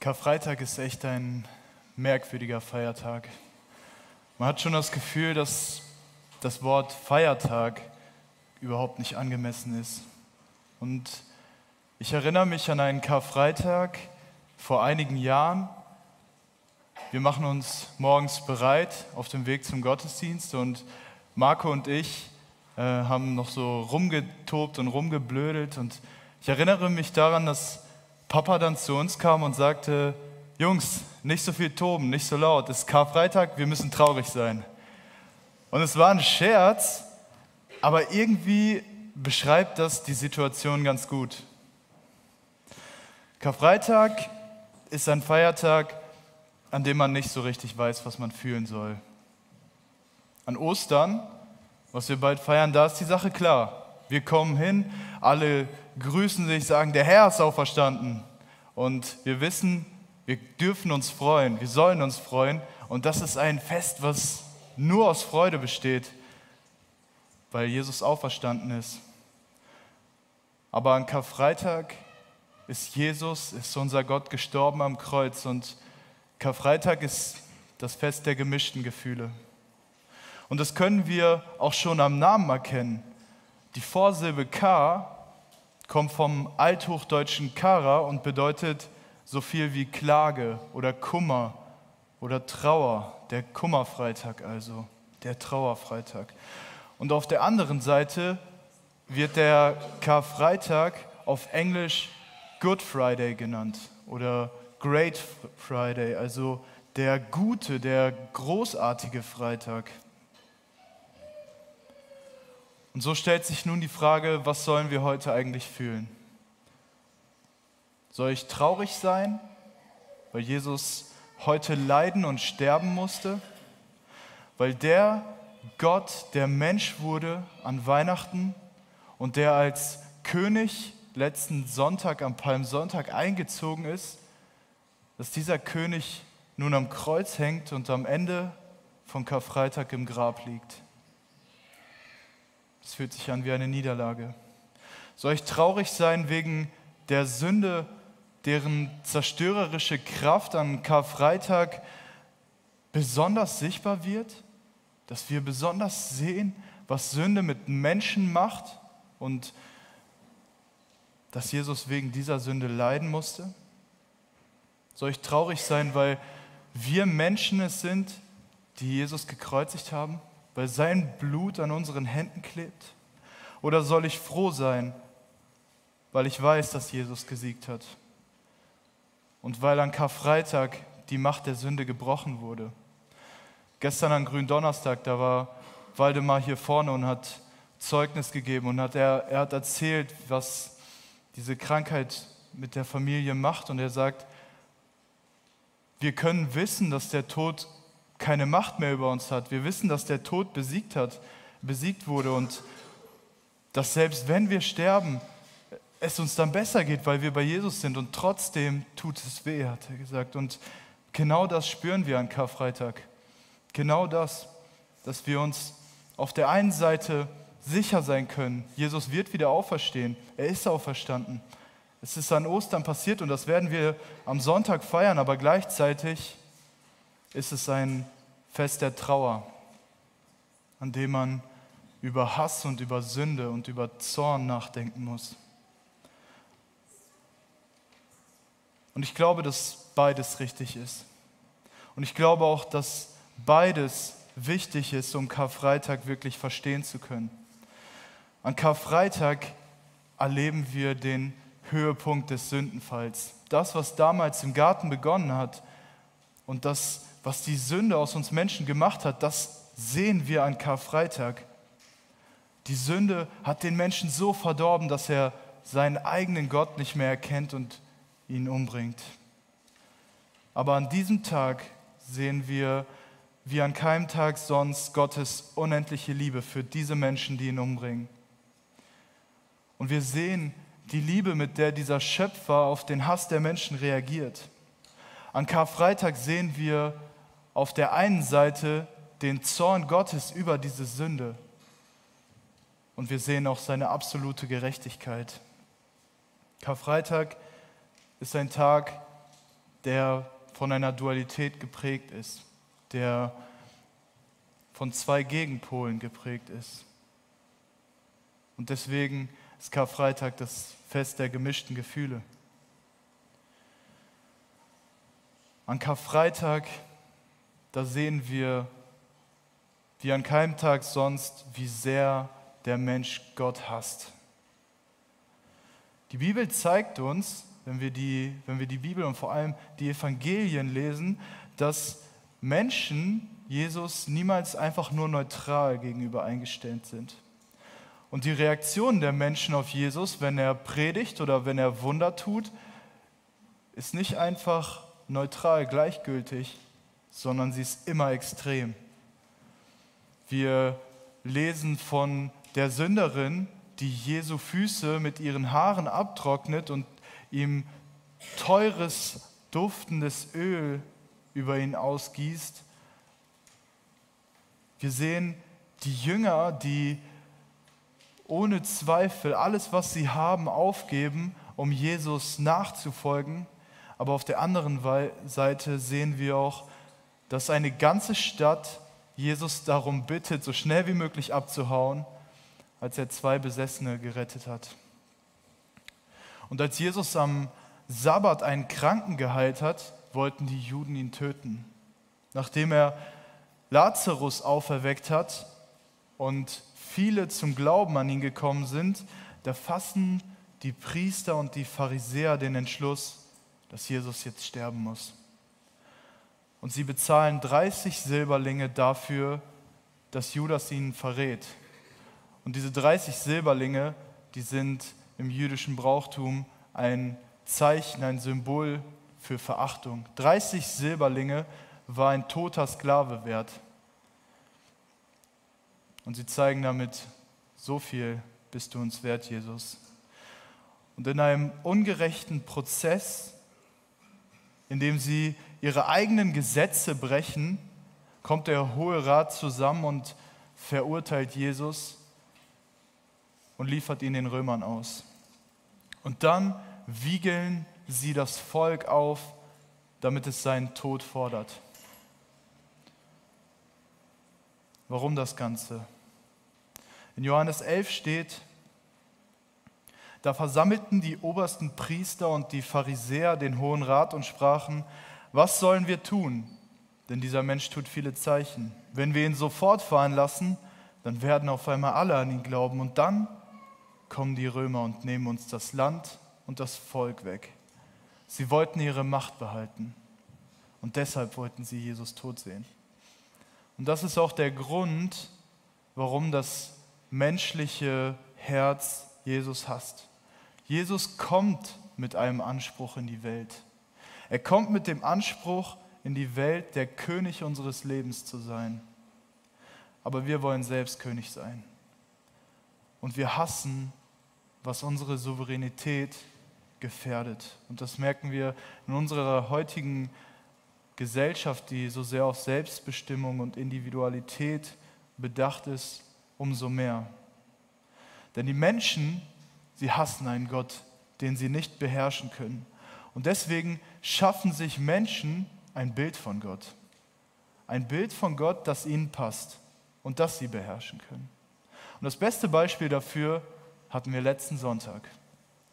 Karfreitag ist echt ein merkwürdiger Feiertag. Man hat schon das Gefühl, dass das Wort Feiertag überhaupt nicht angemessen ist. Und ich erinnere mich an einen Karfreitag vor einigen Jahren. Wir machen uns morgens bereit auf dem Weg zum Gottesdienst und Marco und ich äh, haben noch so rumgetobt und rumgeblödelt. Und ich erinnere mich daran, dass Papa dann zu uns kam und sagte, Jungs, nicht so viel toben, nicht so laut, es ist Karfreitag, wir müssen traurig sein. Und es war ein Scherz, aber irgendwie beschreibt das die Situation ganz gut. Karfreitag ist ein Feiertag, an dem man nicht so richtig weiß, was man fühlen soll. An Ostern, was wir bald feiern, da ist die Sache klar. Wir kommen hin, alle grüßen sich, sagen, der Herr ist auferstanden. Und wir wissen, wir dürfen uns freuen, wir sollen uns freuen. Und das ist ein Fest, was nur aus Freude besteht, weil Jesus auferstanden ist. Aber an Karfreitag ist Jesus, ist unser Gott gestorben am Kreuz. Und Karfreitag ist das Fest der gemischten Gefühle. Und das können wir auch schon am Namen erkennen. Die Vorsilbe K kommt vom althochdeutschen Kara und bedeutet so viel wie Klage oder Kummer oder Trauer, der Kummerfreitag also, der Trauerfreitag. Und auf der anderen Seite wird der Karfreitag auf Englisch Good Friday genannt oder Great Friday, also der gute, der großartige Freitag. Und so stellt sich nun die Frage, was sollen wir heute eigentlich fühlen? Soll ich traurig sein, weil Jesus heute leiden und sterben musste? Weil der Gott, der Mensch wurde an Weihnachten und der als König letzten Sonntag am Palmsonntag eingezogen ist, dass dieser König nun am Kreuz hängt und am Ende von Karfreitag im Grab liegt. Es fühlt sich an wie eine Niederlage. Soll ich traurig sein wegen der Sünde, deren zerstörerische Kraft an Karfreitag besonders sichtbar wird? Dass wir besonders sehen, was Sünde mit Menschen macht und dass Jesus wegen dieser Sünde leiden musste? Soll ich traurig sein, weil wir Menschen es sind, die Jesus gekreuzigt haben? Weil sein Blut an unseren Händen klebt? Oder soll ich froh sein, weil ich weiß, dass Jesus gesiegt hat? Und weil an Karfreitag die Macht der Sünde gebrochen wurde. Gestern an Gründonnerstag, da war Waldemar hier vorne und hat Zeugnis gegeben und hat er, er hat erzählt, was diese Krankheit mit der Familie macht. Und er sagt, wir können wissen, dass der Tod keine Macht mehr über uns hat. Wir wissen, dass der Tod besiegt hat, besiegt wurde und dass selbst wenn wir sterben, es uns dann besser geht, weil wir bei Jesus sind und trotzdem tut es weh, hat er gesagt. Und genau das spüren wir an Karfreitag. Genau das, dass wir uns auf der einen Seite sicher sein können, Jesus wird wieder auferstehen, er ist auferstanden. Es ist an Ostern passiert und das werden wir am Sonntag feiern, aber gleichzeitig ist es ein Fest der Trauer, an dem man über Hass und über Sünde und über Zorn nachdenken muss. Und ich glaube, dass beides richtig ist. Und ich glaube auch, dass beides wichtig ist, um Karfreitag wirklich verstehen zu können. An Karfreitag erleben wir den Höhepunkt des Sündenfalls. Das, was damals im Garten begonnen hat und das was die Sünde aus uns Menschen gemacht hat, das sehen wir an Karfreitag. Die Sünde hat den Menschen so verdorben, dass er seinen eigenen Gott nicht mehr erkennt und ihn umbringt. Aber an diesem Tag sehen wir, wie an keinem Tag sonst, Gottes unendliche Liebe für diese Menschen, die ihn umbringen. Und wir sehen die Liebe, mit der dieser Schöpfer auf den Hass der Menschen reagiert. An Karfreitag sehen wir auf der einen Seite den Zorn Gottes über diese Sünde und wir sehen auch seine absolute Gerechtigkeit. Karfreitag ist ein Tag, der von einer Dualität geprägt ist, der von zwei Gegenpolen geprägt ist. Und deswegen ist Karfreitag das Fest der gemischten Gefühle. An Karfreitag, da sehen wir, wie an keinem Tag sonst, wie sehr der Mensch Gott hasst. Die Bibel zeigt uns, wenn wir, die, wenn wir die Bibel und vor allem die Evangelien lesen, dass Menschen Jesus niemals einfach nur neutral gegenüber eingestellt sind. Und die Reaktion der Menschen auf Jesus, wenn er predigt oder wenn er Wunder tut, ist nicht einfach neutral, gleichgültig, sondern sie ist immer extrem. Wir lesen von der Sünderin, die Jesu Füße mit ihren Haaren abtrocknet und ihm teures, duftendes Öl über ihn ausgießt. Wir sehen die Jünger, die ohne Zweifel alles, was sie haben, aufgeben, um Jesus nachzufolgen. Aber auf der anderen Seite sehen wir auch, dass eine ganze Stadt Jesus darum bittet, so schnell wie möglich abzuhauen, als er zwei Besessene gerettet hat. Und als Jesus am Sabbat einen Kranken geheilt hat, wollten die Juden ihn töten. Nachdem er Lazarus auferweckt hat und viele zum Glauben an ihn gekommen sind, da fassen die Priester und die Pharisäer den Entschluss, dass Jesus jetzt sterben muss. Und sie bezahlen 30 Silberlinge dafür, dass Judas ihn verrät. Und diese 30 Silberlinge, die sind im jüdischen Brauchtum ein Zeichen, ein Symbol für Verachtung. 30 Silberlinge war ein toter Sklave wert. Und sie zeigen damit, so viel bist du uns wert, Jesus. Und in einem ungerechten Prozess, in dem sie ihre eigenen Gesetze brechen, kommt der Hohe Rat zusammen und verurteilt Jesus und liefert ihn den Römern aus. Und dann wiegeln sie das Volk auf, damit es seinen Tod fordert. Warum das Ganze? In Johannes 11 steht, da versammelten die obersten Priester und die Pharisäer den Hohen Rat und sprachen, was sollen wir tun? Denn dieser Mensch tut viele Zeichen. Wenn wir ihn sofort fahren lassen, dann werden auf einmal alle an ihn glauben. Und dann kommen die Römer und nehmen uns das Land und das Volk weg. Sie wollten ihre Macht behalten. Und deshalb wollten sie Jesus tot sehen. Und das ist auch der Grund, warum das menschliche Herz Jesus hasst. Jesus kommt mit einem Anspruch in die Welt. Er kommt mit dem Anspruch in die Welt, der König unseres Lebens zu sein. Aber wir wollen selbst König sein. Und wir hassen, was unsere Souveränität gefährdet. Und das merken wir in unserer heutigen Gesellschaft, die so sehr auf Selbstbestimmung und Individualität bedacht ist umso mehr. Denn die Menschen, sie hassen einen Gott, den sie nicht beherrschen können. Und deswegen schaffen sich Menschen ein Bild von Gott. Ein Bild von Gott, das ihnen passt und das sie beherrschen können. Und das beste Beispiel dafür hatten wir letzten Sonntag,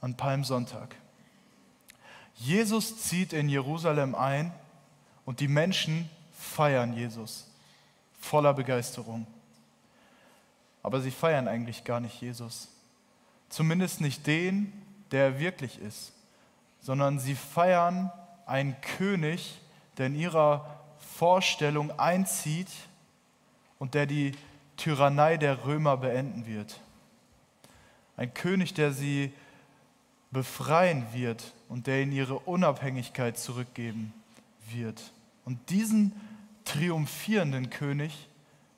an Palmsonntag. Jesus zieht in Jerusalem ein und die Menschen feiern Jesus voller Begeisterung aber sie feiern eigentlich gar nicht Jesus. Zumindest nicht den, der er wirklich ist, sondern sie feiern einen König, der in ihrer Vorstellung einzieht und der die Tyrannei der Römer beenden wird. Ein König, der sie befreien wird und der ihnen ihre Unabhängigkeit zurückgeben wird. Und diesen triumphierenden König,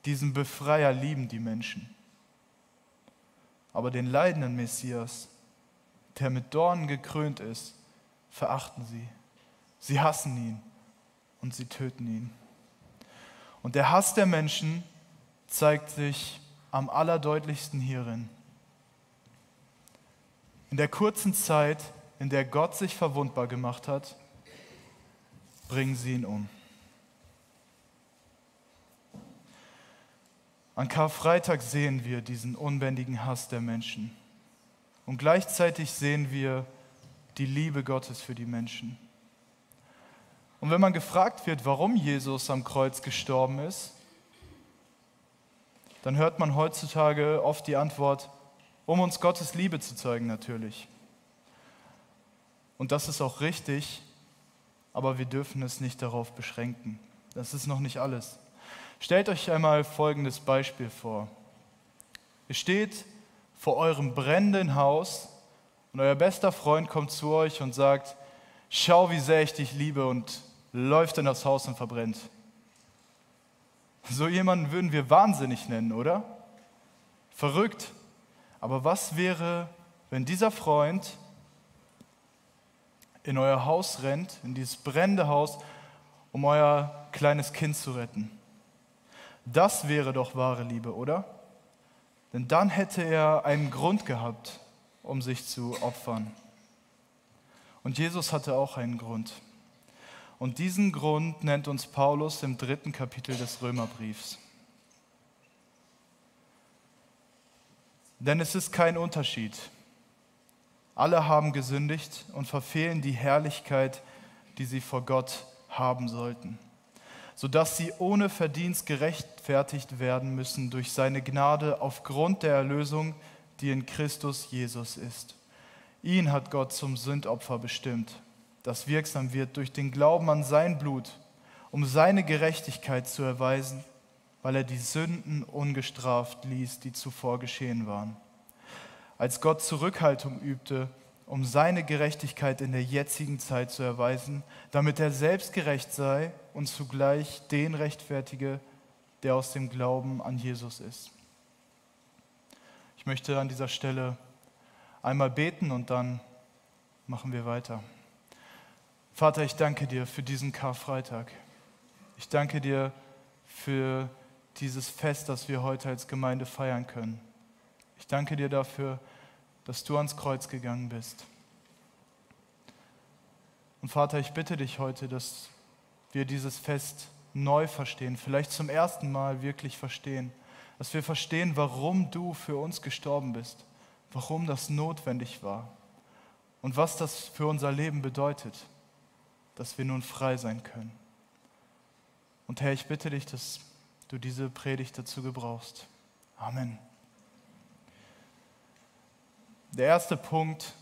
diesen Befreier lieben die Menschen. Aber den leidenden Messias, der mit Dornen gekrönt ist, verachten sie. Sie hassen ihn und sie töten ihn. Und der Hass der Menschen zeigt sich am allerdeutlichsten hierin. In der kurzen Zeit, in der Gott sich verwundbar gemacht hat, bringen sie ihn um. An Karfreitag sehen wir diesen unbändigen Hass der Menschen. Und gleichzeitig sehen wir die Liebe Gottes für die Menschen. Und wenn man gefragt wird, warum Jesus am Kreuz gestorben ist, dann hört man heutzutage oft die Antwort, um uns Gottes Liebe zu zeigen natürlich. Und das ist auch richtig, aber wir dürfen es nicht darauf beschränken. Das ist noch nicht alles. Stellt euch einmal folgendes Beispiel vor. Ihr steht vor eurem brennenden Haus und euer bester Freund kommt zu euch und sagt, schau, wie sehr ich dich liebe und läuft in das Haus und verbrennt. So jemanden würden wir wahnsinnig nennen, oder? Verrückt. Aber was wäre, wenn dieser Freund in euer Haus rennt, in dieses brennende Haus, um euer kleines Kind zu retten? Das wäre doch wahre Liebe, oder? Denn dann hätte er einen Grund gehabt, um sich zu opfern. Und Jesus hatte auch einen Grund. Und diesen Grund nennt uns Paulus im dritten Kapitel des Römerbriefs. Denn es ist kein Unterschied. Alle haben gesündigt und verfehlen die Herrlichkeit, die sie vor Gott haben sollten, sodass sie ohne Verdienst gerechtfertigt werden müssen durch seine Gnade aufgrund der Erlösung, die in Christus Jesus ist. Ihn hat Gott zum Sündopfer bestimmt das wirksam wird durch den Glauben an sein Blut, um seine Gerechtigkeit zu erweisen, weil er die Sünden ungestraft ließ, die zuvor geschehen waren. Als Gott Zurückhaltung übte, um seine Gerechtigkeit in der jetzigen Zeit zu erweisen, damit er selbst gerecht sei und zugleich den rechtfertige, der aus dem Glauben an Jesus ist. Ich möchte an dieser Stelle einmal beten und dann machen wir weiter. Vater, ich danke dir für diesen Karfreitag. Ich danke dir für dieses Fest, das wir heute als Gemeinde feiern können. Ich danke dir dafür, dass du ans Kreuz gegangen bist. Und Vater, ich bitte dich heute, dass wir dieses Fest neu verstehen, vielleicht zum ersten Mal wirklich verstehen, dass wir verstehen, warum du für uns gestorben bist, warum das notwendig war und was das für unser Leben bedeutet dass wir nun frei sein können. Und Herr, ich bitte dich, dass du diese Predigt dazu gebrauchst. Amen. Der erste Punkt,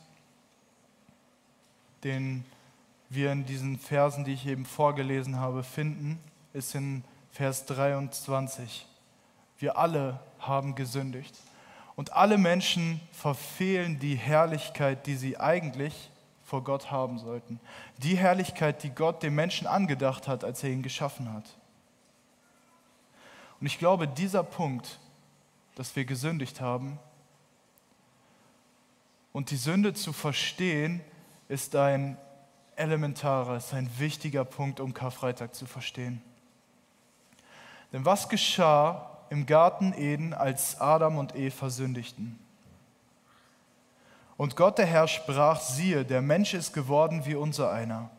den wir in diesen Versen, die ich eben vorgelesen habe, finden, ist in Vers 23. Wir alle haben gesündigt und alle Menschen verfehlen die Herrlichkeit, die sie eigentlich vor Gott haben sollten. Die Herrlichkeit, die Gott dem Menschen angedacht hat, als er ihn geschaffen hat. Und ich glaube, dieser Punkt, dass wir gesündigt haben und die Sünde zu verstehen, ist ein elementarer, ist ein wichtiger Punkt, um Karfreitag zu verstehen. Denn was geschah im Garten Eden, als Adam und Eva sündigten? Und Gott der Herr sprach, siehe, der Mensch ist geworden wie unser einer,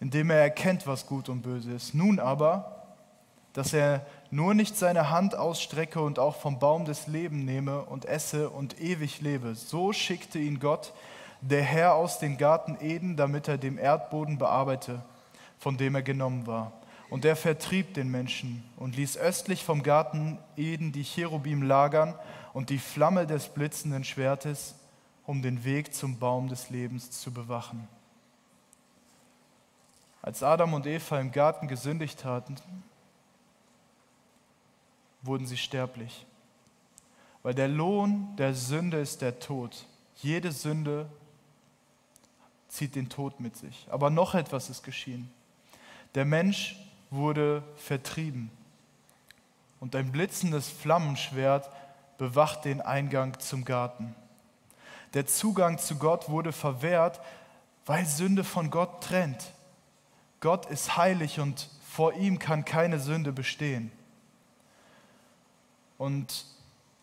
indem er erkennt, was gut und böse ist. Nun aber, dass er nur nicht seine Hand ausstrecke und auch vom Baum des Lebens nehme und esse und ewig lebe. So schickte ihn Gott, der Herr aus dem Garten Eden, damit er dem Erdboden bearbeite, von dem er genommen war. Und er vertrieb den Menschen und ließ östlich vom Garten Eden die Cherubim lagern und die Flamme des blitzenden Schwertes um den Weg zum Baum des Lebens zu bewachen. Als Adam und Eva im Garten gesündigt hatten, wurden sie sterblich. Weil der Lohn der Sünde ist der Tod. Jede Sünde zieht den Tod mit sich. Aber noch etwas ist geschehen. Der Mensch wurde vertrieben. Und ein blitzendes Flammenschwert bewacht den Eingang zum Garten. Der Zugang zu Gott wurde verwehrt, weil Sünde von Gott trennt. Gott ist heilig und vor ihm kann keine Sünde bestehen. Und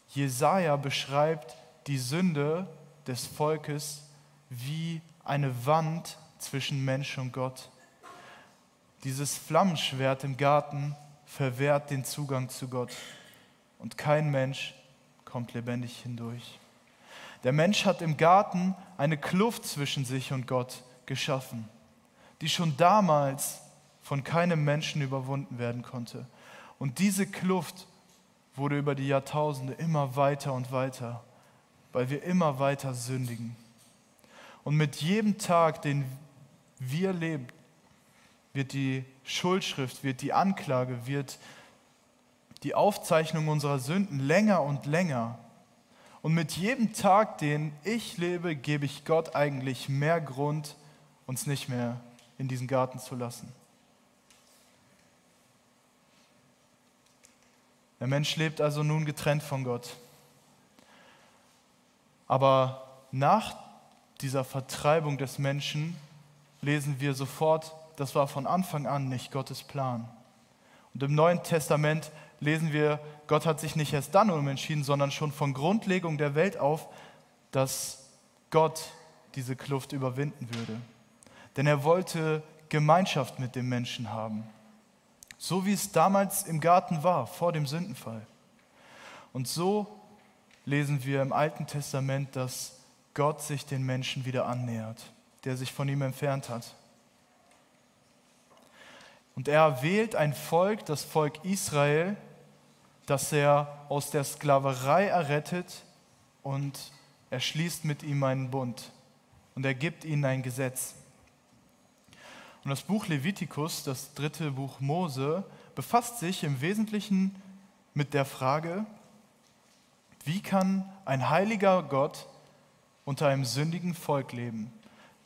Jesaja beschreibt die Sünde des Volkes wie eine Wand zwischen Mensch und Gott. Dieses Flammenschwert im Garten verwehrt den Zugang zu Gott und kein Mensch kommt lebendig hindurch. Der Mensch hat im Garten eine Kluft zwischen sich und Gott geschaffen, die schon damals von keinem Menschen überwunden werden konnte. Und diese Kluft wurde über die Jahrtausende immer weiter und weiter, weil wir immer weiter sündigen. Und mit jedem Tag, den wir leben, wird die Schuldschrift, wird die Anklage, wird die Aufzeichnung unserer Sünden länger und länger. Und mit jedem Tag, den ich lebe, gebe ich Gott eigentlich mehr Grund, uns nicht mehr in diesen Garten zu lassen. Der Mensch lebt also nun getrennt von Gott. Aber nach dieser Vertreibung des Menschen lesen wir sofort, das war von Anfang an nicht Gottes Plan. Und im Neuen Testament lesen wir, Gott hat sich nicht erst dann umentschieden, sondern schon von Grundlegung der Welt auf, dass Gott diese Kluft überwinden würde. Denn er wollte Gemeinschaft mit dem Menschen haben. So wie es damals im Garten war, vor dem Sündenfall. Und so lesen wir im Alten Testament, dass Gott sich den Menschen wieder annähert, der sich von ihm entfernt hat. Und er wählt ein Volk, das Volk Israel, das er aus der Sklaverei errettet und er schließt mit ihm einen Bund und er gibt ihnen ein Gesetz. Und das Buch Levitikus, das dritte Buch Mose, befasst sich im Wesentlichen mit der Frage, wie kann ein heiliger Gott unter einem sündigen Volk leben?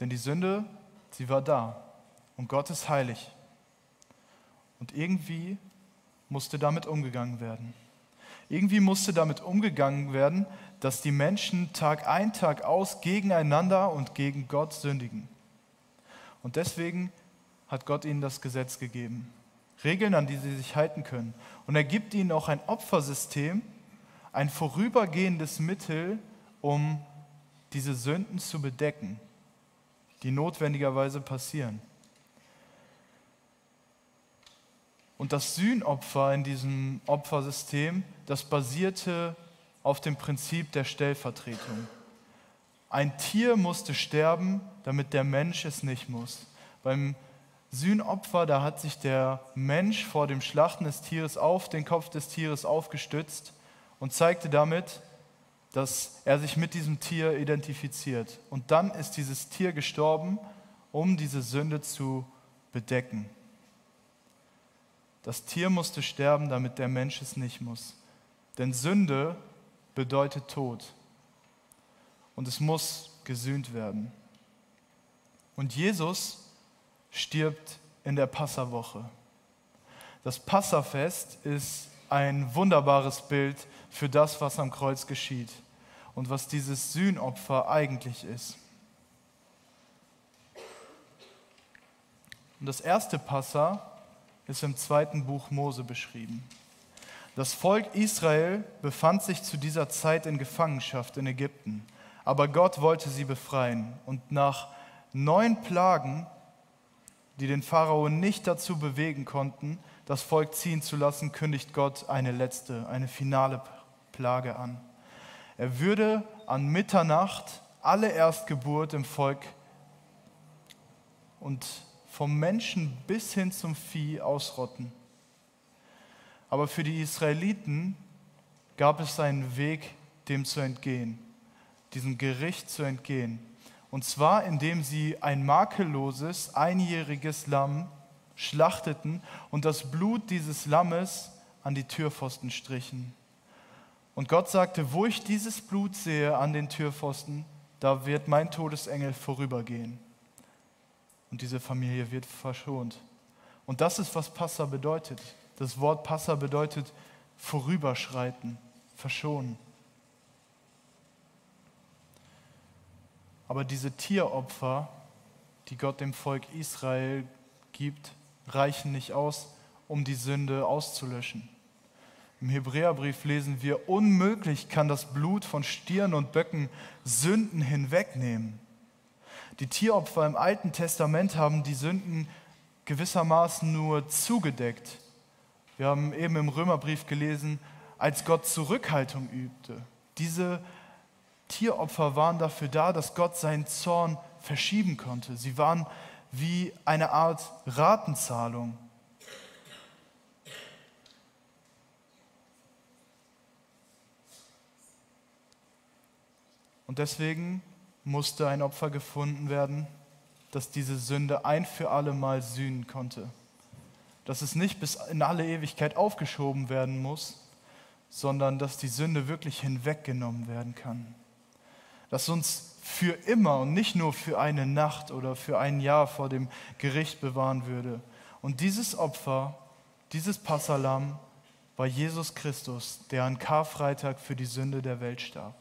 Denn die Sünde, sie war da und Gott ist heilig. Und irgendwie musste damit umgegangen werden. Irgendwie musste damit umgegangen werden, dass die Menschen Tag ein, Tag aus gegeneinander und gegen Gott sündigen. Und deswegen hat Gott ihnen das Gesetz gegeben. Regeln, an die sie sich halten können. Und er gibt ihnen auch ein Opfersystem, ein vorübergehendes Mittel, um diese Sünden zu bedecken, die notwendigerweise passieren. Und das Sühnopfer in diesem Opfersystem, das basierte auf dem Prinzip der Stellvertretung. Ein Tier musste sterben, damit der Mensch es nicht muss. Beim Sühnopfer, da hat sich der Mensch vor dem Schlachten des Tieres auf den Kopf des Tieres aufgestützt und zeigte damit, dass er sich mit diesem Tier identifiziert. Und dann ist dieses Tier gestorben, um diese Sünde zu bedecken. Das Tier musste sterben, damit der Mensch es nicht muss. Denn Sünde bedeutet Tod. Und es muss gesühnt werden. Und Jesus stirbt in der Passawoche. Das Passafest ist ein wunderbares Bild für das, was am Kreuz geschieht und was dieses Sühnopfer eigentlich ist. Und das erste Passa ist im zweiten Buch Mose beschrieben. Das Volk Israel befand sich zu dieser Zeit in Gefangenschaft in Ägypten, aber Gott wollte sie befreien. Und nach neun Plagen die den Pharao nicht dazu bewegen konnten, das Volk ziehen zu lassen, kündigt Gott eine letzte, eine finale Plage an. Er würde an Mitternacht alle Erstgeburt im Volk und vom Menschen bis hin zum Vieh ausrotten. Aber für die Israeliten gab es einen Weg, dem zu entgehen, diesem Gericht zu entgehen. Und zwar, indem sie ein makelloses, einjähriges Lamm schlachteten und das Blut dieses Lammes an die Türpfosten strichen. Und Gott sagte, wo ich dieses Blut sehe an den Türpfosten, da wird mein Todesengel vorübergehen. Und diese Familie wird verschont. Und das ist, was Passa bedeutet. Das Wort Passa bedeutet vorüberschreiten, verschonen. Aber diese Tieropfer, die Gott dem Volk Israel gibt, reichen nicht aus, um die Sünde auszulöschen. Im Hebräerbrief lesen wir, unmöglich kann das Blut von Stieren und Böcken Sünden hinwegnehmen. Die Tieropfer im Alten Testament haben die Sünden gewissermaßen nur zugedeckt. Wir haben eben im Römerbrief gelesen, als Gott Zurückhaltung übte. Diese Tieropfer waren dafür da, dass Gott seinen Zorn verschieben konnte. Sie waren wie eine Art Ratenzahlung. Und deswegen musste ein Opfer gefunden werden, das diese Sünde ein für alle Mal sühnen konnte. Dass es nicht bis in alle Ewigkeit aufgeschoben werden muss, sondern dass die Sünde wirklich hinweggenommen werden kann. Dass uns für immer und nicht nur für eine Nacht oder für ein Jahr vor dem Gericht bewahren würde. Und dieses Opfer, dieses Passalam war Jesus Christus, der an Karfreitag für die Sünde der Welt starb.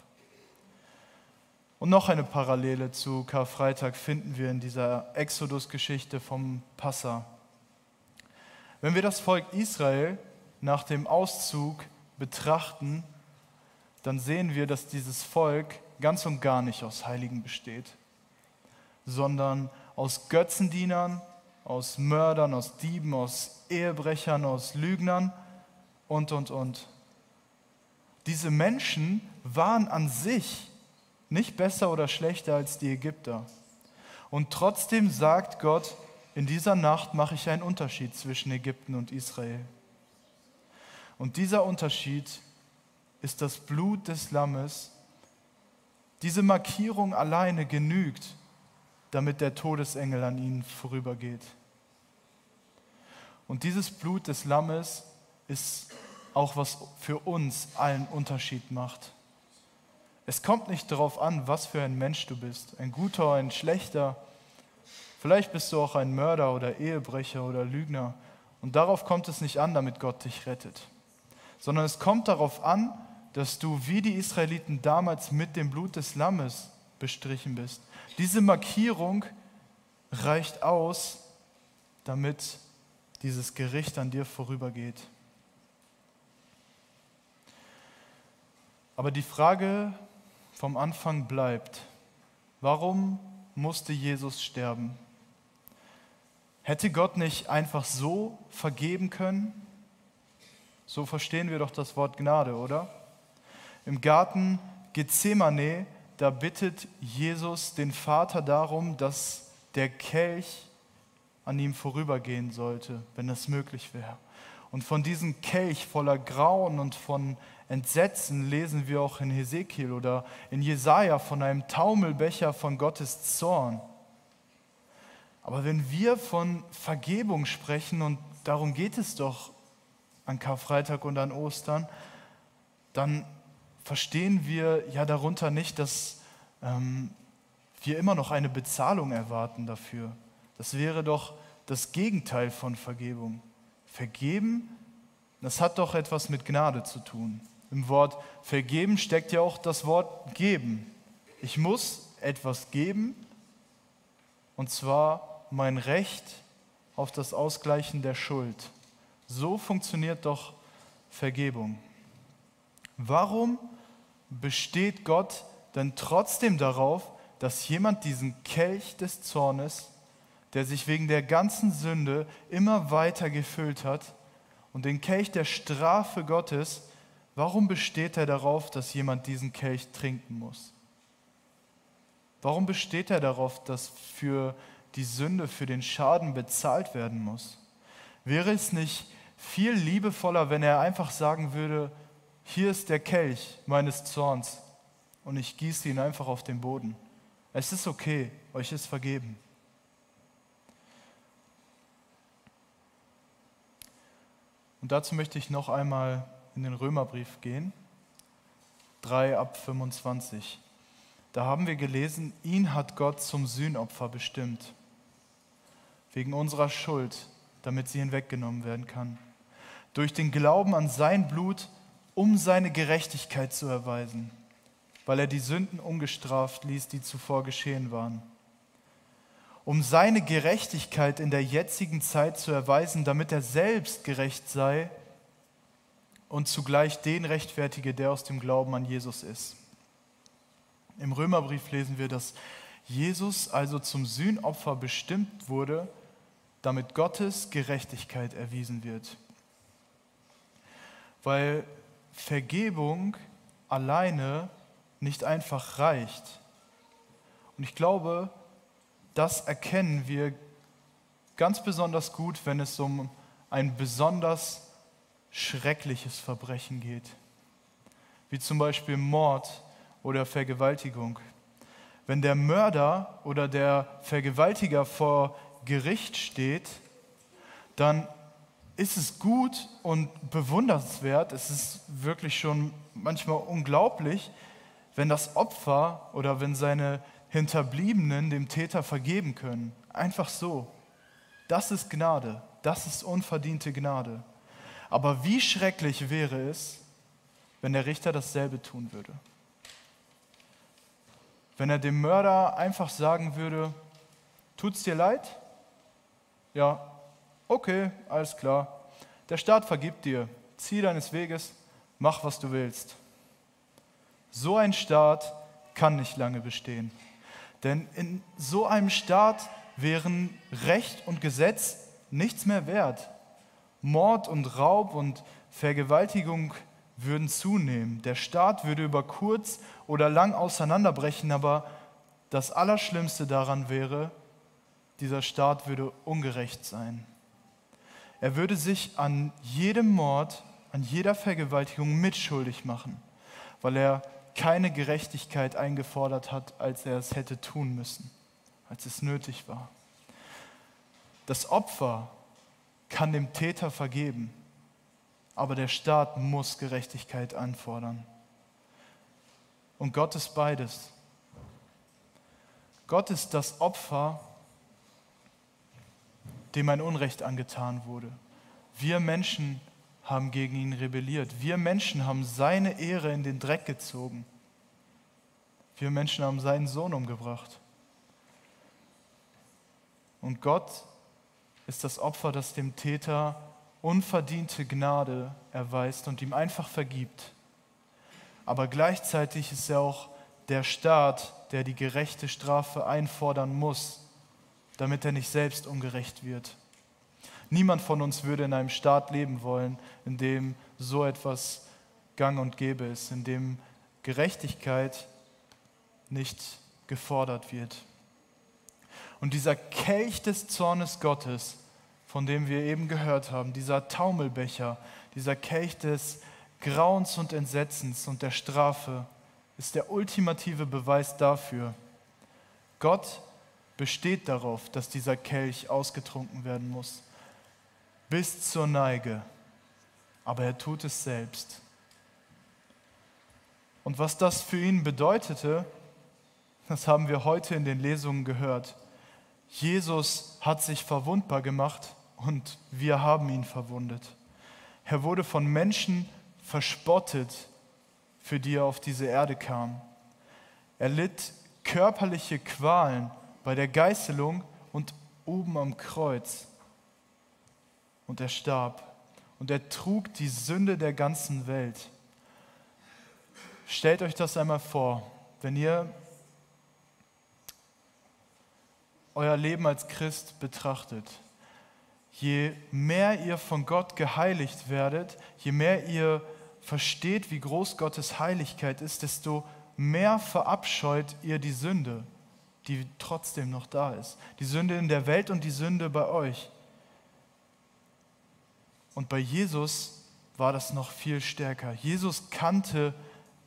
Und noch eine Parallele zu Karfreitag finden wir in dieser Exodus-Geschichte vom Passa. Wenn wir das Volk Israel nach dem Auszug betrachten, dann sehen wir, dass dieses Volk ganz und gar nicht aus Heiligen besteht, sondern aus Götzendienern, aus Mördern, aus Dieben, aus Ehebrechern, aus Lügnern und, und, und. Diese Menschen waren an sich nicht besser oder schlechter als die Ägypter. Und trotzdem sagt Gott, in dieser Nacht mache ich einen Unterschied zwischen Ägypten und Israel. Und dieser Unterschied ist das Blut des Lammes. Diese Markierung alleine genügt, damit der Todesengel an ihnen vorübergeht. Und dieses Blut des Lammes ist auch, was für uns allen Unterschied macht. Es kommt nicht darauf an, was für ein Mensch du bist, ein guter, ein schlechter. Vielleicht bist du auch ein Mörder oder Ehebrecher oder Lügner. Und darauf kommt es nicht an, damit Gott dich rettet, sondern es kommt darauf an, dass du wie die Israeliten damals mit dem Blut des Lammes bestrichen bist. Diese Markierung reicht aus, damit dieses Gericht an dir vorübergeht. Aber die Frage vom Anfang bleibt. Warum musste Jesus sterben? Hätte Gott nicht einfach so vergeben können? So verstehen wir doch das Wort Gnade, oder? Im Garten Gethsemane, da bittet Jesus den Vater darum, dass der Kelch an ihm vorübergehen sollte, wenn es möglich wäre. Und von diesem Kelch voller Grauen und von Entsetzen lesen wir auch in Hesekiel oder in Jesaja von einem Taumelbecher von Gottes Zorn. Aber wenn wir von Vergebung sprechen, und darum geht es doch an Karfreitag und an Ostern, dann verstehen wir ja darunter nicht, dass ähm, wir immer noch eine Bezahlung erwarten dafür. Das wäre doch das Gegenteil von Vergebung. Vergeben, das hat doch etwas mit Gnade zu tun. Im Wort vergeben steckt ja auch das Wort geben. Ich muss etwas geben, und zwar mein Recht auf das Ausgleichen der Schuld. So funktioniert doch Vergebung. Warum besteht Gott denn trotzdem darauf, dass jemand diesen Kelch des Zornes, der sich wegen der ganzen Sünde immer weiter gefüllt hat, und den Kelch der Strafe Gottes, Warum besteht er darauf, dass jemand diesen Kelch trinken muss? Warum besteht er darauf, dass für die Sünde, für den Schaden bezahlt werden muss? Wäre es nicht viel liebevoller, wenn er einfach sagen würde, hier ist der Kelch meines Zorns und ich gieße ihn einfach auf den Boden. Es ist okay, euch ist vergeben. Und dazu möchte ich noch einmal in den Römerbrief gehen, 3 ab 25. Da haben wir gelesen, ihn hat Gott zum Sühnopfer bestimmt, wegen unserer Schuld, damit sie hinweggenommen werden kann. Durch den Glauben an sein Blut, um seine Gerechtigkeit zu erweisen, weil er die Sünden ungestraft ließ, die zuvor geschehen waren. Um seine Gerechtigkeit in der jetzigen Zeit zu erweisen, damit er selbst gerecht sei und zugleich den rechtfertige, der aus dem Glauben an Jesus ist. Im Römerbrief lesen wir, dass Jesus also zum Sühnopfer bestimmt wurde, damit Gottes Gerechtigkeit erwiesen wird. Weil Vergebung alleine nicht einfach reicht. Und ich glaube, das erkennen wir ganz besonders gut, wenn es um ein besonders schreckliches Verbrechen geht, wie zum Beispiel Mord oder Vergewaltigung. Wenn der Mörder oder der Vergewaltiger vor Gericht steht, dann ist es gut und bewundernswert, es ist wirklich schon manchmal unglaublich, wenn das Opfer oder wenn seine Hinterbliebenen dem Täter vergeben können. Einfach so. Das ist Gnade, das ist unverdiente Gnade. Aber wie schrecklich wäre es, wenn der Richter dasselbe tun würde? Wenn er dem Mörder einfach sagen würde, tut's dir leid? Ja, okay, alles klar. Der Staat vergibt dir, zieh deines Weges, mach, was du willst. So ein Staat kann nicht lange bestehen. Denn in so einem Staat wären Recht und Gesetz nichts mehr wert. Mord und Raub und Vergewaltigung würden zunehmen. Der Staat würde über kurz oder lang auseinanderbrechen, aber das Allerschlimmste daran wäre, dieser Staat würde ungerecht sein. Er würde sich an jedem Mord, an jeder Vergewaltigung mitschuldig machen, weil er keine Gerechtigkeit eingefordert hat, als er es hätte tun müssen, als es nötig war. Das Opfer kann dem Täter vergeben, aber der Staat muss Gerechtigkeit anfordern. Und Gott ist beides. Gott ist das Opfer, dem ein Unrecht angetan wurde. Wir Menschen haben gegen ihn rebelliert. Wir Menschen haben seine Ehre in den Dreck gezogen. Wir Menschen haben seinen Sohn umgebracht. Und Gott ist das Opfer, das dem Täter unverdiente Gnade erweist und ihm einfach vergibt. Aber gleichzeitig ist er auch der Staat, der die gerechte Strafe einfordern muss, damit er nicht selbst ungerecht wird. Niemand von uns würde in einem Staat leben wollen, in dem so etwas gang und gäbe ist, in dem Gerechtigkeit nicht gefordert wird. Und dieser Kelch des Zornes Gottes, von dem wir eben gehört haben, dieser Taumelbecher, dieser Kelch des Grauens und Entsetzens und der Strafe, ist der ultimative Beweis dafür. Gott besteht darauf, dass dieser Kelch ausgetrunken werden muss bis zur Neige, aber er tut es selbst. Und was das für ihn bedeutete, das haben wir heute in den Lesungen gehört. Jesus hat sich verwundbar gemacht und wir haben ihn verwundet. Er wurde von Menschen verspottet, für die er auf diese Erde kam. Er litt körperliche Qualen bei der Geißelung und oben am Kreuz und er starb. Und er trug die Sünde der ganzen Welt. Stellt euch das einmal vor, wenn ihr euer Leben als Christ betrachtet. Je mehr ihr von Gott geheiligt werdet, je mehr ihr versteht, wie groß Gottes Heiligkeit ist, desto mehr verabscheut ihr die Sünde, die trotzdem noch da ist. Die Sünde in der Welt und die Sünde bei euch. Und bei Jesus war das noch viel stärker. Jesus kannte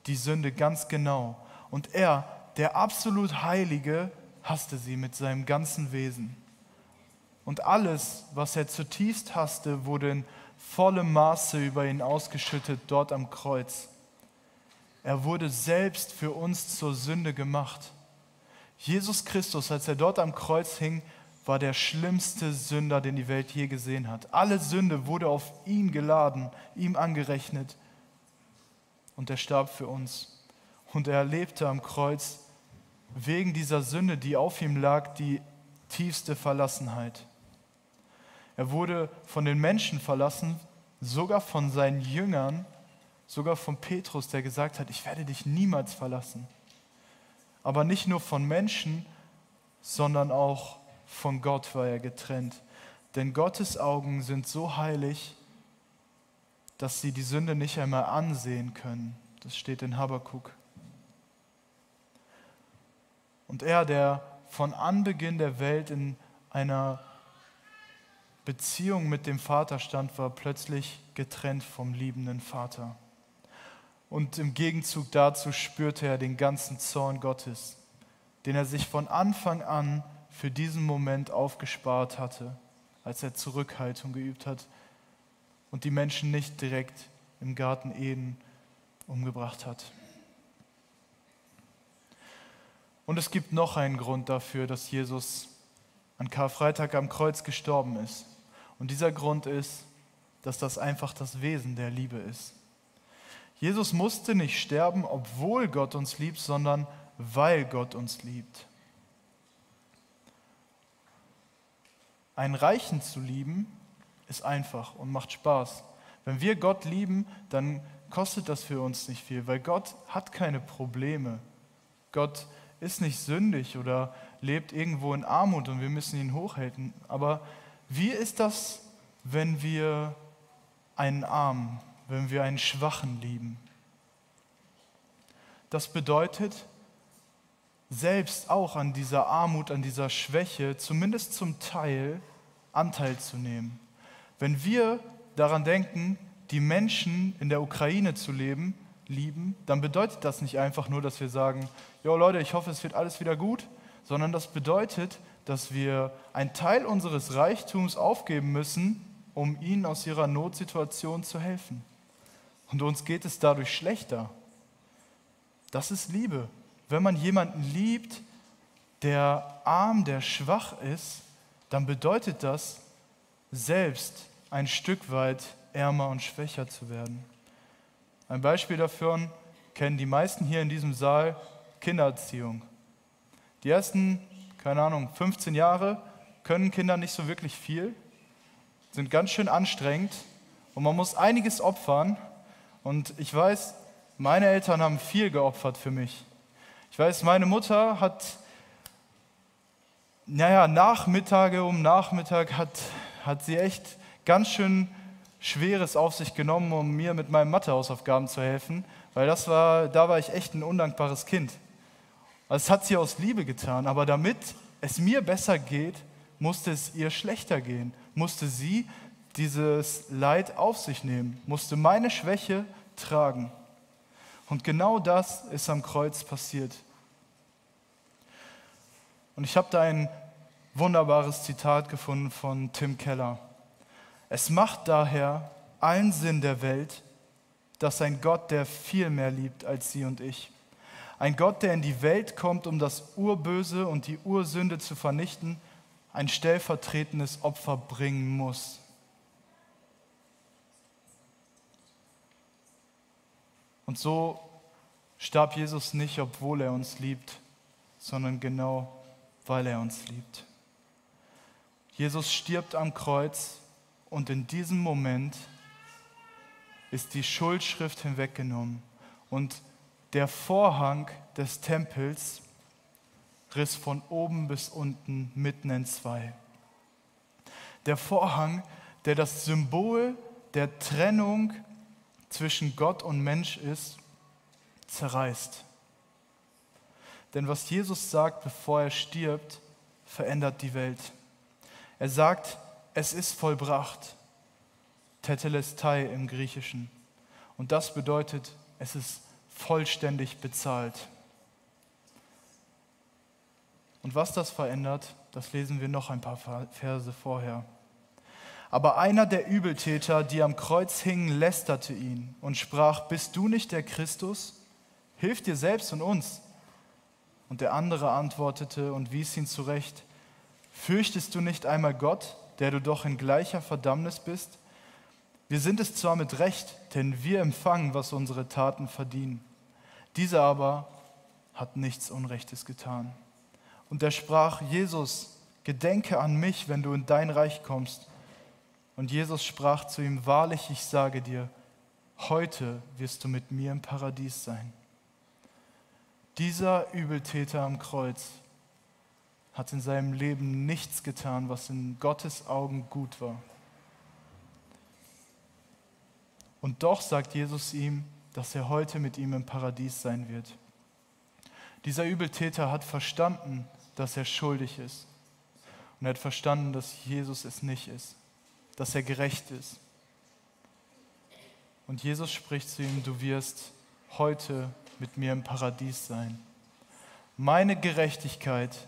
die Sünde ganz genau. Und er, der absolut Heilige, hasste sie mit seinem ganzen Wesen. Und alles, was er zutiefst hasste, wurde in vollem Maße über ihn ausgeschüttet dort am Kreuz. Er wurde selbst für uns zur Sünde gemacht. Jesus Christus, als er dort am Kreuz hing, war der schlimmste Sünder, den die Welt je gesehen hat. Alle Sünde wurde auf ihn geladen, ihm angerechnet. Und er starb für uns. Und er erlebte am Kreuz wegen dieser Sünde, die auf ihm lag, die tiefste Verlassenheit. Er wurde von den Menschen verlassen, sogar von seinen Jüngern, sogar von Petrus, der gesagt hat, ich werde dich niemals verlassen. Aber nicht nur von Menschen, sondern auch von Gott war er getrennt. Denn Gottes Augen sind so heilig, dass sie die Sünde nicht einmal ansehen können. Das steht in Habakkuk. Und er, der von Anbeginn der Welt in einer Beziehung mit dem Vater stand, war plötzlich getrennt vom liebenden Vater. Und im Gegenzug dazu spürte er den ganzen Zorn Gottes, den er sich von Anfang an für diesen Moment aufgespart hatte, als er Zurückhaltung geübt hat und die Menschen nicht direkt im Garten Eden umgebracht hat. Und es gibt noch einen Grund dafür, dass Jesus an Karfreitag am Kreuz gestorben ist. Und dieser Grund ist, dass das einfach das Wesen der Liebe ist. Jesus musste nicht sterben, obwohl Gott uns liebt, sondern weil Gott uns liebt. Einen Reichen zu lieben, ist einfach und macht Spaß. Wenn wir Gott lieben, dann kostet das für uns nicht viel, weil Gott hat keine Probleme. Gott ist nicht sündig oder lebt irgendwo in Armut und wir müssen ihn hochhalten. Aber wie ist das, wenn wir einen Armen, wenn wir einen Schwachen lieben? Das bedeutet, selbst auch an dieser Armut, an dieser Schwäche, zumindest zum Teil Anteil zu nehmen. Wenn wir daran denken, die Menschen in der Ukraine zu leben, lieben, dann bedeutet das nicht einfach nur, dass wir sagen, jo Leute, ich hoffe, es wird alles wieder gut, sondern das bedeutet, dass wir einen Teil unseres Reichtums aufgeben müssen, um ihnen aus ihrer Notsituation zu helfen. Und uns geht es dadurch schlechter. Das ist Liebe. Wenn man jemanden liebt, der arm, der schwach ist, dann bedeutet das, selbst ein Stück weit ärmer und schwächer zu werden. Ein Beispiel dafür kennen die meisten hier in diesem Saal Kindererziehung. Die ersten, keine Ahnung, 15 Jahre können Kinder nicht so wirklich viel, sind ganz schön anstrengend und man muss einiges opfern. Und ich weiß, meine Eltern haben viel geopfert für mich. Ich weiß, meine Mutter hat, naja, Nachmittage um Nachmittag hat, hat sie echt ganz schön Schweres auf sich genommen, um mir mit meinen Mathehausaufgaben zu helfen, weil das war, da war ich echt ein undankbares Kind. Also es hat sie aus Liebe getan, aber damit es mir besser geht, musste es ihr schlechter gehen, musste sie dieses Leid auf sich nehmen, musste meine Schwäche tragen. Und genau das ist am Kreuz passiert. Und ich habe da ein wunderbares Zitat gefunden von Tim Keller. Es macht daher allen Sinn der Welt, dass ein Gott, der viel mehr liebt als Sie und ich, ein Gott, der in die Welt kommt, um das Urböse und die Ursünde zu vernichten, ein stellvertretendes Opfer bringen muss. Und so starb Jesus nicht, obwohl er uns liebt, sondern genau, weil er uns liebt. Jesus stirbt am Kreuz und in diesem Moment ist die Schuldschrift hinweggenommen und der Vorhang des Tempels riss von oben bis unten mitten in zwei. Der Vorhang, der das Symbol der Trennung zwischen Gott und Mensch ist, zerreißt. Denn was Jesus sagt, bevor er stirbt, verändert die Welt. Er sagt, es ist vollbracht. Tetelestai im Griechischen. Und das bedeutet, es ist vollständig bezahlt. Und was das verändert, das lesen wir noch ein paar Verse vorher. Aber einer der Übeltäter, die am Kreuz hingen, lästerte ihn und sprach, bist du nicht der Christus? Hilf dir selbst und uns. Und der andere antwortete und wies ihn zurecht, fürchtest du nicht einmal Gott, der du doch in gleicher Verdammnis bist? Wir sind es zwar mit Recht, denn wir empfangen, was unsere Taten verdienen. Dieser aber hat nichts Unrechtes getan. Und er sprach, Jesus, gedenke an mich, wenn du in dein Reich kommst. Und Jesus sprach zu ihm, wahrlich, ich sage dir, heute wirst du mit mir im Paradies sein. Dieser Übeltäter am Kreuz hat in seinem Leben nichts getan, was in Gottes Augen gut war. Und doch sagt Jesus ihm, dass er heute mit ihm im Paradies sein wird. Dieser Übeltäter hat verstanden, dass er schuldig ist. Und er hat verstanden, dass Jesus es nicht ist, dass er gerecht ist. Und Jesus spricht zu ihm, du wirst heute mit mir im Paradies sein. Meine Gerechtigkeit,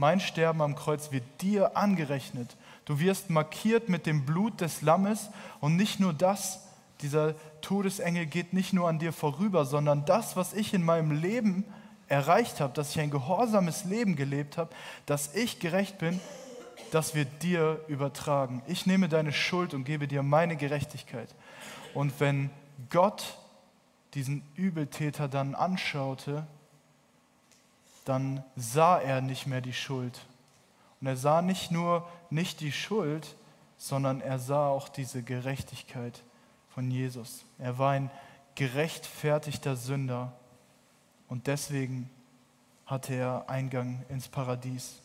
mein Sterben am Kreuz wird dir angerechnet. Du wirst markiert mit dem Blut des Lammes und nicht nur das, dieser Todesengel geht nicht nur an dir vorüber, sondern das, was ich in meinem Leben erreicht habe, dass ich ein gehorsames Leben gelebt habe, dass ich gerecht bin, das wird dir übertragen. Ich nehme deine Schuld und gebe dir meine Gerechtigkeit. Und wenn Gott diesen Übeltäter dann anschaute, dann sah er nicht mehr die Schuld. Und er sah nicht nur nicht die Schuld, sondern er sah auch diese Gerechtigkeit von Jesus. Er war ein gerechtfertigter Sünder und deswegen hatte er Eingang ins Paradies.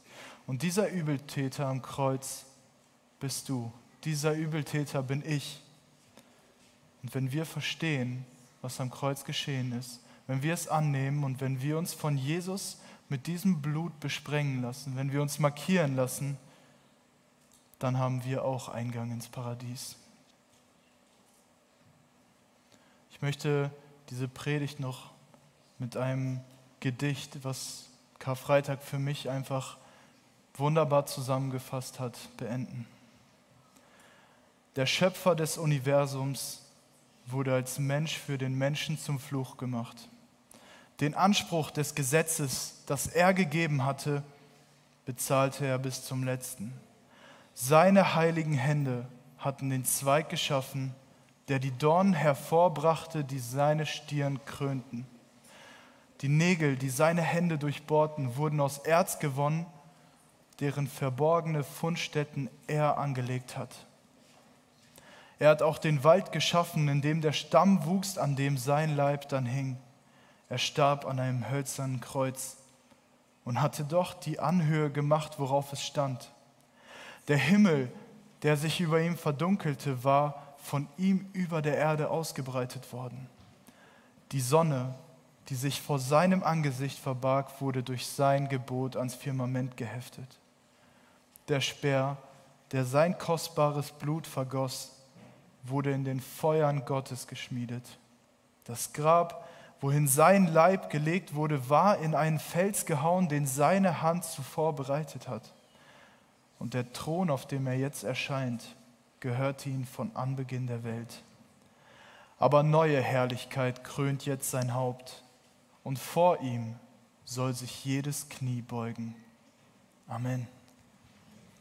Und dieser Übeltäter am Kreuz bist du. Dieser Übeltäter bin ich. Und wenn wir verstehen, was am Kreuz geschehen ist, wenn wir es annehmen und wenn wir uns von Jesus mit diesem Blut besprengen lassen, wenn wir uns markieren lassen, dann haben wir auch Eingang ins Paradies. Ich möchte diese Predigt noch mit einem Gedicht, was Karfreitag für mich einfach wunderbar zusammengefasst hat, beenden. Der Schöpfer des Universums wurde als Mensch für den Menschen zum Fluch gemacht. Den Anspruch des Gesetzes, das er gegeben hatte, bezahlte er bis zum letzten. Seine heiligen Hände hatten den Zweig geschaffen, der die Dornen hervorbrachte, die seine Stirn krönten. Die Nägel, die seine Hände durchbohrten, wurden aus Erz gewonnen, deren verborgene Fundstätten er angelegt hat. Er hat auch den Wald geschaffen, in dem der Stamm wuchs, an dem sein Leib dann hing. Er starb an einem hölzernen Kreuz und hatte doch die Anhöhe gemacht, worauf es stand. Der Himmel, der sich über ihm verdunkelte, war von ihm über der Erde ausgebreitet worden. Die Sonne, die sich vor seinem Angesicht verbarg, wurde durch sein Gebot ans Firmament geheftet. Der Speer, der sein kostbares Blut vergoss, wurde in den Feuern Gottes geschmiedet. Das Grab, wohin sein Leib gelegt wurde, war in einen Fels gehauen, den seine Hand zuvor bereitet hat. Und der Thron, auf dem er jetzt erscheint, gehörte ihm von Anbeginn der Welt. Aber neue Herrlichkeit krönt jetzt sein Haupt, und vor ihm soll sich jedes Knie beugen. Amen.